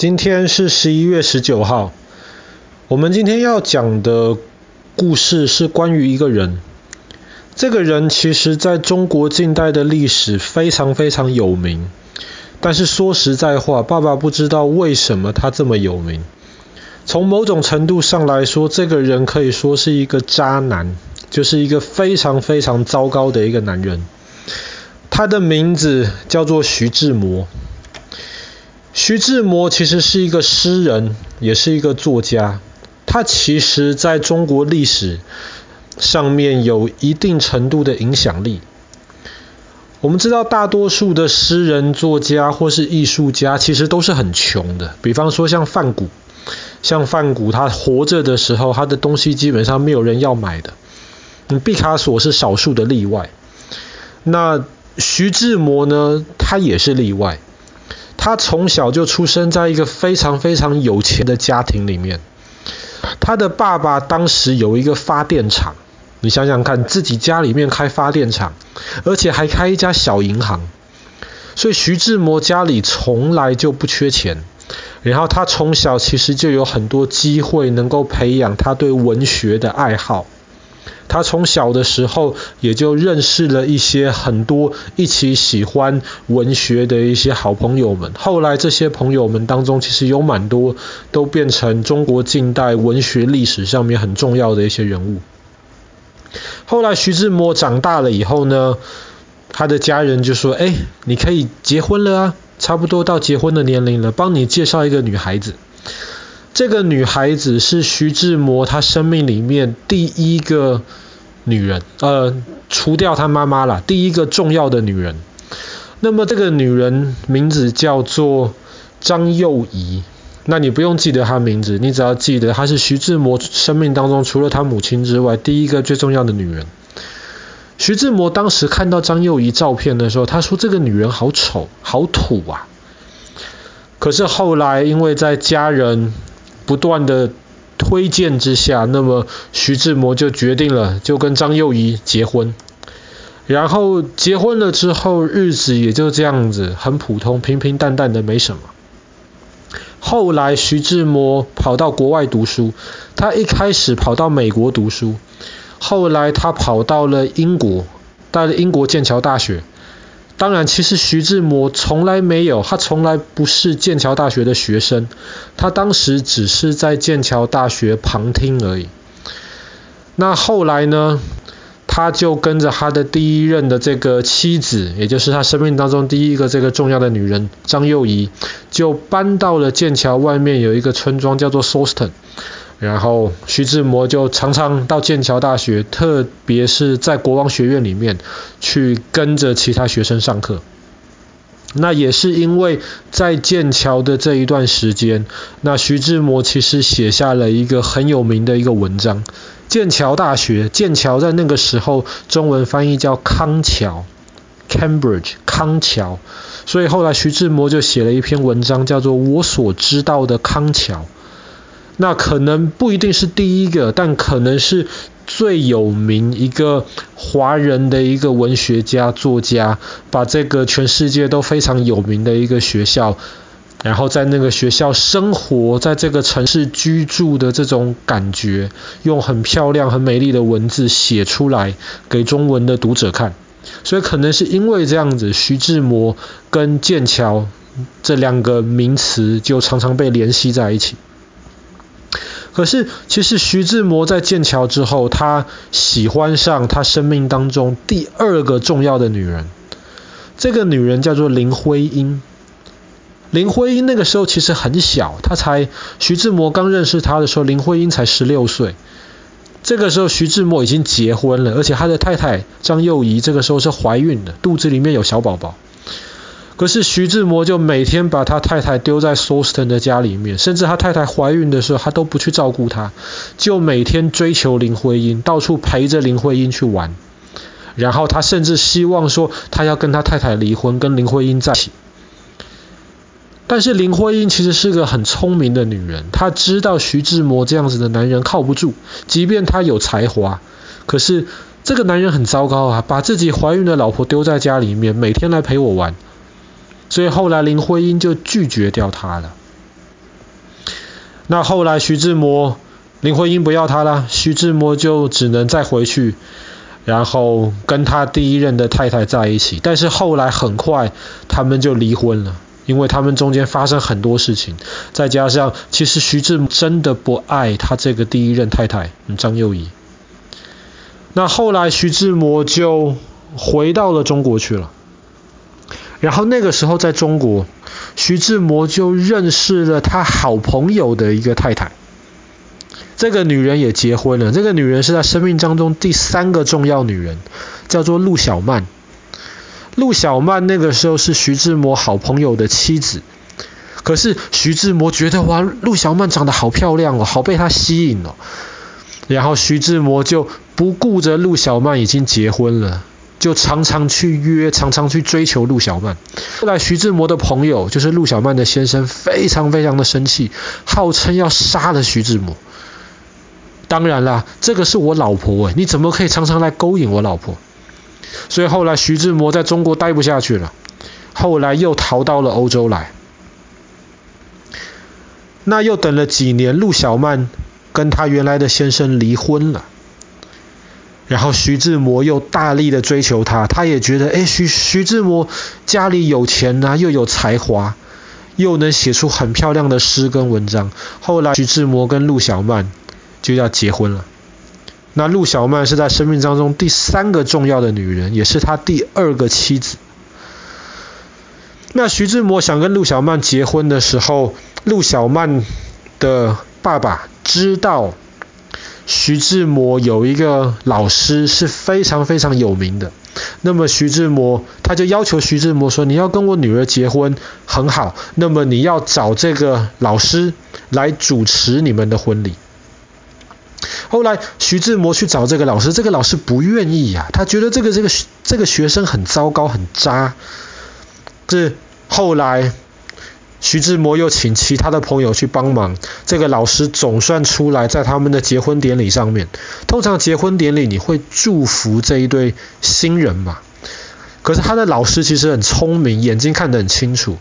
今天是十一月十九号。我们今天要讲的故事是关于一个人。这个人其实在中国近代的历史非常非常有名。但是说实在话，爸爸不知道为什么他这么有名。从某种程度上来说，这个人可以说是一个渣男，就是一个非常非常糟糕的一个男人。他的名字叫做徐志摩。徐志摩其实是一个诗人，也是一个作家。他其实在中国历史上面有一定程度的影响力。我们知道，大多数的诗人、作家或是艺术家，其实都是很穷的。比方说像梵谷，像梵谷，他活着的时候，他的东西基本上没有人要买的。嗯，毕卡索是少数的例外。那徐志摩呢？他也是例外。他从小就出生在一个非常非常有钱的家庭里面。他的爸爸当时有一个发电厂，你想想看，自己家里面开发电厂，而且还开一家小银行，所以徐志摩家里从来就不缺钱。然后他从小其实就有很多机会能够培养他对文学的爱好。他从小的时候也就认识了一些很多一起喜欢文学的一些好朋友们。后来这些朋友们当中，其实有蛮多都变成中国近代文学历史上面很重要的一些人物。后来徐志摩长大了以后呢，他的家人就说：“哎，你可以结婚了啊，差不多到结婚的年龄了，帮你介绍一个女孩子。”这个女孩子是徐志摩他生命里面第一个女人，呃，除掉他妈妈啦，第一个重要的女人。那么这个女人名字叫做张幼仪。那你不用记得她名字，你只要记得她是徐志摩生命当中除了他母亲之外第一个最重要的女人。徐志摩当时看到张幼仪照片的时候，他说这个女人好丑，好土啊。可是后来因为在家人不断的推荐之下，那么徐志摩就决定了，就跟张幼仪结婚。然后结婚了之后，日子也就这样子，很普通，平平淡淡的，没什么。后来徐志摩跑到国外读书，他一开始跑到美国读书，后来他跑到了英国，到了英国剑桥大学。当然，其实徐志摩从来没有，他从来不是剑桥大学的学生，他当时只是在剑桥大学旁听而已。那后来呢，他就跟着他的第一任的这个妻子，也就是他生命当中第一个这个重要的女人张幼仪，就搬到了剑桥外面有一个村庄叫做 Soston。然后徐志摩就常常到剑桥大学，特别是在国王学院里面去跟着其他学生上课。那也是因为在剑桥的这一段时间，那徐志摩其实写下了一个很有名的一个文章。剑桥大学，剑桥在那个时候中文翻译叫康桥 （Cambridge），康桥。所以后来徐志摩就写了一篇文章，叫做《我所知道的康桥》。那可能不一定是第一个，但可能是最有名一个华人的一个文学家、作家，把这个全世界都非常有名的一个学校，然后在那个学校生活，在这个城市居住的这种感觉，用很漂亮、很美丽的文字写出来给中文的读者看。所以可能是因为这样子，徐志摩跟剑桥这两个名词就常常被联系在一起。可是，其实徐志摩在剑桥之后，他喜欢上他生命当中第二个重要的女人。这个女人叫做林徽因。林徽因那个时候其实很小，她才徐志摩刚认识她的时候，林徽因才十六岁。这个时候徐志摩已经结婚了，而且他的太太张幼仪这个时候是怀孕的，肚子里面有小宝宝。可是徐志摩就每天把他太太丢在 Sawston 的家里面，甚至他太太怀孕的时候，他都不去照顾她，就每天追求林徽因，到处陪着林徽因去玩。然后他甚至希望说，他要跟他太太离婚，跟林徽因在一起。但是林徽因其实是个很聪明的女人，她知道徐志摩这样子的男人靠不住，即便他有才华，可是这个男人很糟糕啊，把自己怀孕的老婆丢在家里面，每天来陪我玩。所以后来林徽因就拒绝掉他了。那后来徐志摩、林徽因不要他了，徐志摩就只能再回去，然后跟他第一任的太太在一起。但是后来很快他们就离婚了，因为他们中间发生很多事情，再加上其实徐志摩真的不爱他这个第一任太太张幼仪。那后来徐志摩就回到了中国去了，然后那个时候在中国，徐志摩就认识了他好朋友的一个太太，这个女人也结婚了。这个女人是他生命当中第三个重要女人，叫做陆小曼。陆小曼那个时候是徐志摩好朋友的妻子，可是徐志摩觉得哇，陆小曼长得好漂亮哦，好被她吸引哦。然后徐志摩就不顾着陆小曼已经结婚了，就常常去约，常常去追求陆小曼。后来徐志摩的朋友，就是陆小曼的先生，非常非常的生气，号称要杀了徐志摩。当然啦，这个是我老婆诶，你怎么可以常常来勾引我老婆？所以后来徐志摩在中国待不下去了，后来又逃到了欧洲来。那又等了几年，陆小曼。跟他原来的先生离婚了，然后徐志摩又大力的追求她，他也觉得，哎，徐徐志摩家里有钱呐，又有才华，又能写出很漂亮的诗跟文章。后来徐志摩跟陆小曼就要结婚了。那陆小曼是在生命当中第三个重要的女人，也是他第二个妻子。那徐志摩想跟陆小曼结婚的时候，陆小曼的爸爸。知道徐志摩有一个老师是非常非常有名的，那么徐志摩他就要求徐志摩说：“你要跟我女儿结婚，很好，那么你要找这个老师来主持你们的婚礼。”后来徐志摩去找这个老师，这个老师不愿意呀、他觉得这个这个这个学生很糟糕，很渣。这后来。徐志摩又请其他的朋友去帮忙，这个老师总算出来，在他们的结婚典礼上面。通常结婚典礼你会祝福这一对新人嘛？可是他的老师其实很聪明，眼睛看得很清楚。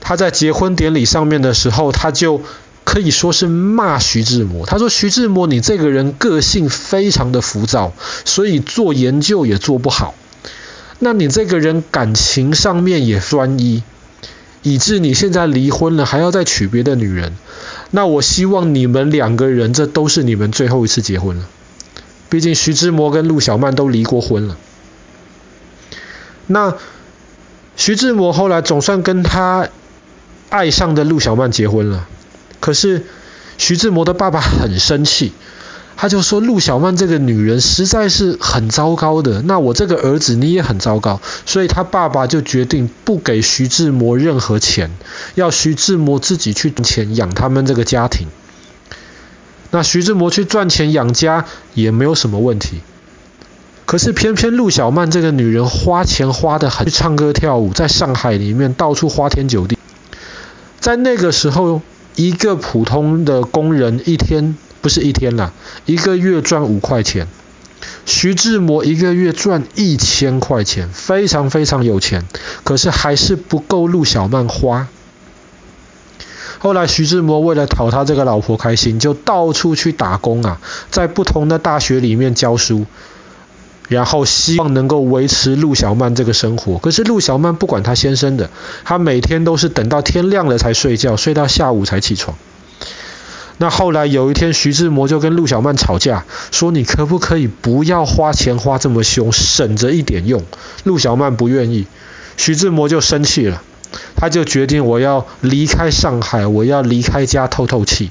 他在结婚典礼上面的时候，他就可以说是骂徐志摩。他说：“徐志摩，你这个人个性非常的浮躁，所以做研究也做不好。那你这个人感情上面也专一。”以致你现在离婚了，还要再娶别的女人，那我希望你们两个人，这都是你们最后一次结婚了。毕竟徐志摩跟陆小曼都离过婚了。那徐志摩后来总算跟他爱上的陆小曼结婚了，可是徐志摩的爸爸很生气。他就说陆小曼这个女人实在是很糟糕的，那我这个儿子你也很糟糕，所以他爸爸就决定不给徐志摩任何钱，要徐志摩自己去赚钱养他们这个家庭。那徐志摩去赚钱养家也没有什么问题，可是偏偏陆小曼这个女人花钱花得很，去唱歌跳舞，在上海里面到处花天酒地，在那个时候，一个普通的工人一天。不是一天了，一个月赚五块钱。徐志摩一个月赚一千块钱，非常非常有钱，可是还是不够陆小曼花。后来徐志摩为了讨他这个老婆开心，就到处去打工啊，在不同的大学里面教书，然后希望能够维持陆小曼这个生活。可是陆小曼不管他先生的，他每天都是等到天亮了才睡觉，睡到下午才起床。那后来有一天，徐志摩就跟陆小曼吵架，说你可不可以不要花钱花这么凶，省着一点用。陆小曼不愿意，徐志摩就生气了，他就决定我要离开上海，我要离开家透透气。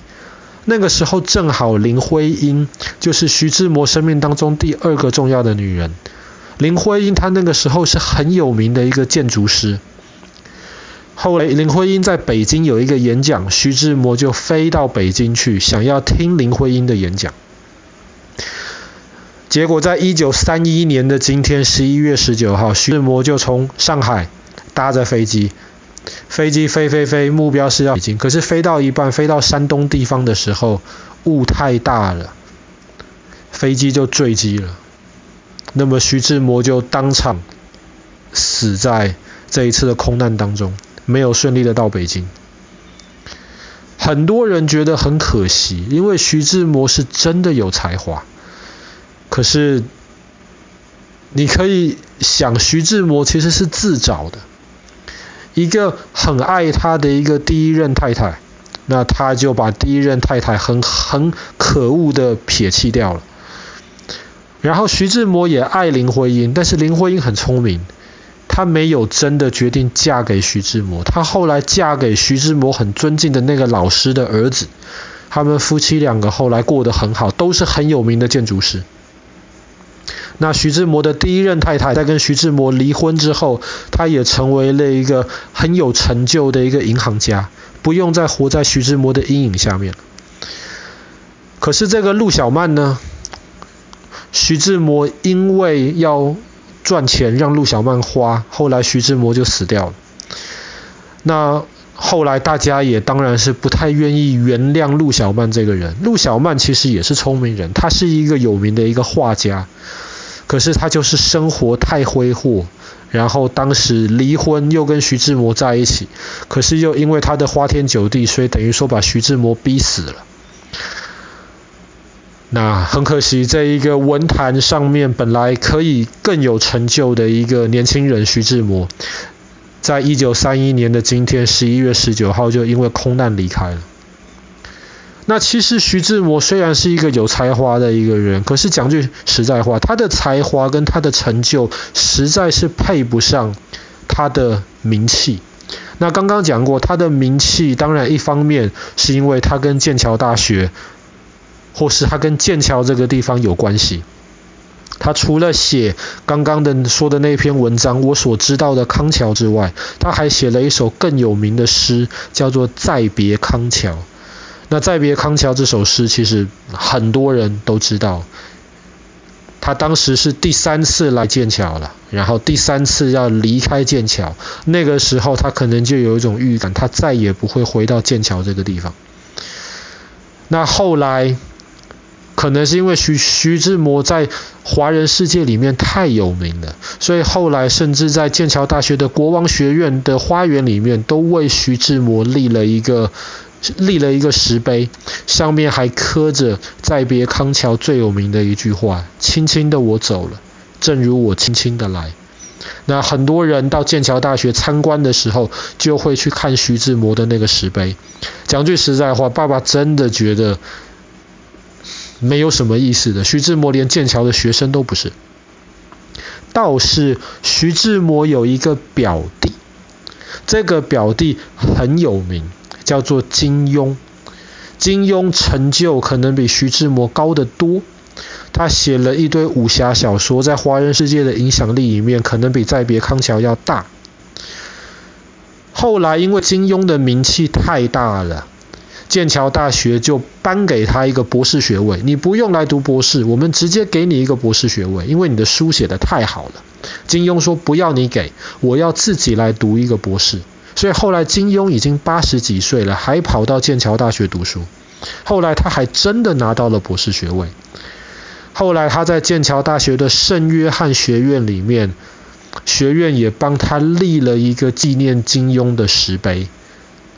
那个时候正好林徽因就是徐志摩生命当中第二个重要的女人。林徽因她那个时候是很有名的一个建筑师。后来林徽因在北京有一个演讲，徐志摩就飞到北京去，想要听林徽因的演讲。结果在一九三一年的今天，十一月十九号，徐志摩就从上海搭着飞机，飞机飞飞飞，目标是要北京，可是飞到一半，飞到山东地方的时候，雾太大了，飞机就坠机了。那么徐志摩就当场死在这一次的空难当中。没有顺利的到北京。很多人觉得很可惜，因为徐志摩是真的有才华。可是，你可以想，徐志摩其实是自找的。一个很爱他的一个第一任太太，那他就把第一任太太很很可恶的撇弃掉了。然后徐志摩也爱林徽因，但是林徽因很聪明，她没有真的决定嫁给徐志摩，她后来嫁给徐志摩很尊敬的那个老师的儿子，他们夫妻两个后来过得很好，都是很有名的建筑师。那徐志摩的第一任太太在跟徐志摩离婚之后，她也成为了一个很有成就的一个银行家，不用再活在徐志摩的阴影下面。可是这个陆小曼呢？徐志摩因为要赚钱让陆小曼花，后来徐志摩就死掉了。那后来大家也当然是不太愿意原谅陆小曼这个人。陆小曼其实也是聪明人，他是一个有名的一个画家。可是他就是生活太挥霍，然后当时离婚又跟徐志摩在一起，可是又因为他的花天酒地，所以等于说把徐志摩逼死了。那很可惜，这一个文坛上面本来可以更有成就的一个年轻人徐志摩，在一九三一年的今天十一月十九号就因为空难离开了。那其实徐志摩虽然是一个有才华的一个人，可是讲句实在话，他的才华跟他的成就实在是配不上他的名气。那刚刚讲过，他的名气当然一方面是因为他跟剑桥大学，或是他跟剑桥这个地方有关系。他除了写刚刚的说的那篇文章，我所知道的康桥之外，他还写了一首更有名的诗，叫做《再别康桥》。那《再别康桥》这首诗，其实很多人都知道。他当时是第三次来剑桥了，然后第三次要离开剑桥，那个时候他可能就有一种预感，他再也不会回到剑桥这个地方。那后来，可能是因为徐徐志摩在华人世界里面太有名了，所以后来甚至在剑桥大学的国王学院的花园里面，都为徐志摩立了一个。立了一个石碑，上面还刻着“再别康桥”最有名的一句话：“轻轻的我走了，正如我轻轻的来。”那很多人到剑桥大学参观的时候，就会去看徐志摩的那个石碑。讲句实在话，爸爸真的觉得没有什么意思的。徐志摩连剑桥的学生都不是，倒是徐志摩有一个表弟，这个表弟很有名。叫做金庸，金庸成就可能比徐志摩高得多。他写了一堆武侠小说，在华人世界的影响力里面，可能比再别康桥要大。后来因为金庸的名气太大了，剑桥大学就颁给他一个博士学位。你不用来读博士，我们直接给你一个博士学位，因为你的书写得太好了。金庸说不要你给，我要自己来读一个博士。所以后来金庸已经八十几岁了，还跑到剑桥大学读书。后来他还真的拿到了博士学位。后来他在剑桥大学的圣约翰学院里面，学院也帮他立了一个纪念金庸的石碑。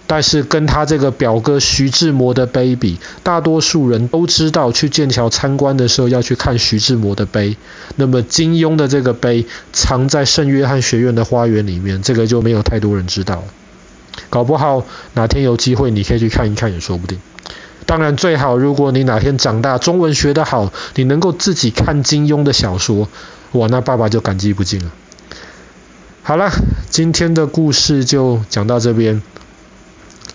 但是跟他这个表哥徐志摩的碑比，大多数人都知道去剑桥参观的时候要去看徐志摩的碑。那么金庸的这个碑藏在圣约翰学院的花园里面，这个就没有太多人知道。搞不好哪天有机会你可以去看一看也说不定。当然最好如果你哪天长大中文学得好，你能够自己看金庸的小说，哇，那爸爸就感激不尽了。好了，今天的故事就讲到这边。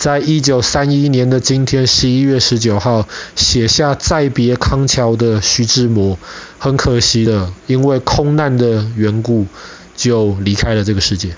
在一九三一年的今天，十一月十九号，写下《再别康桥》的徐志摩，很可惜的，因为空难的缘故，就离开了这个世界。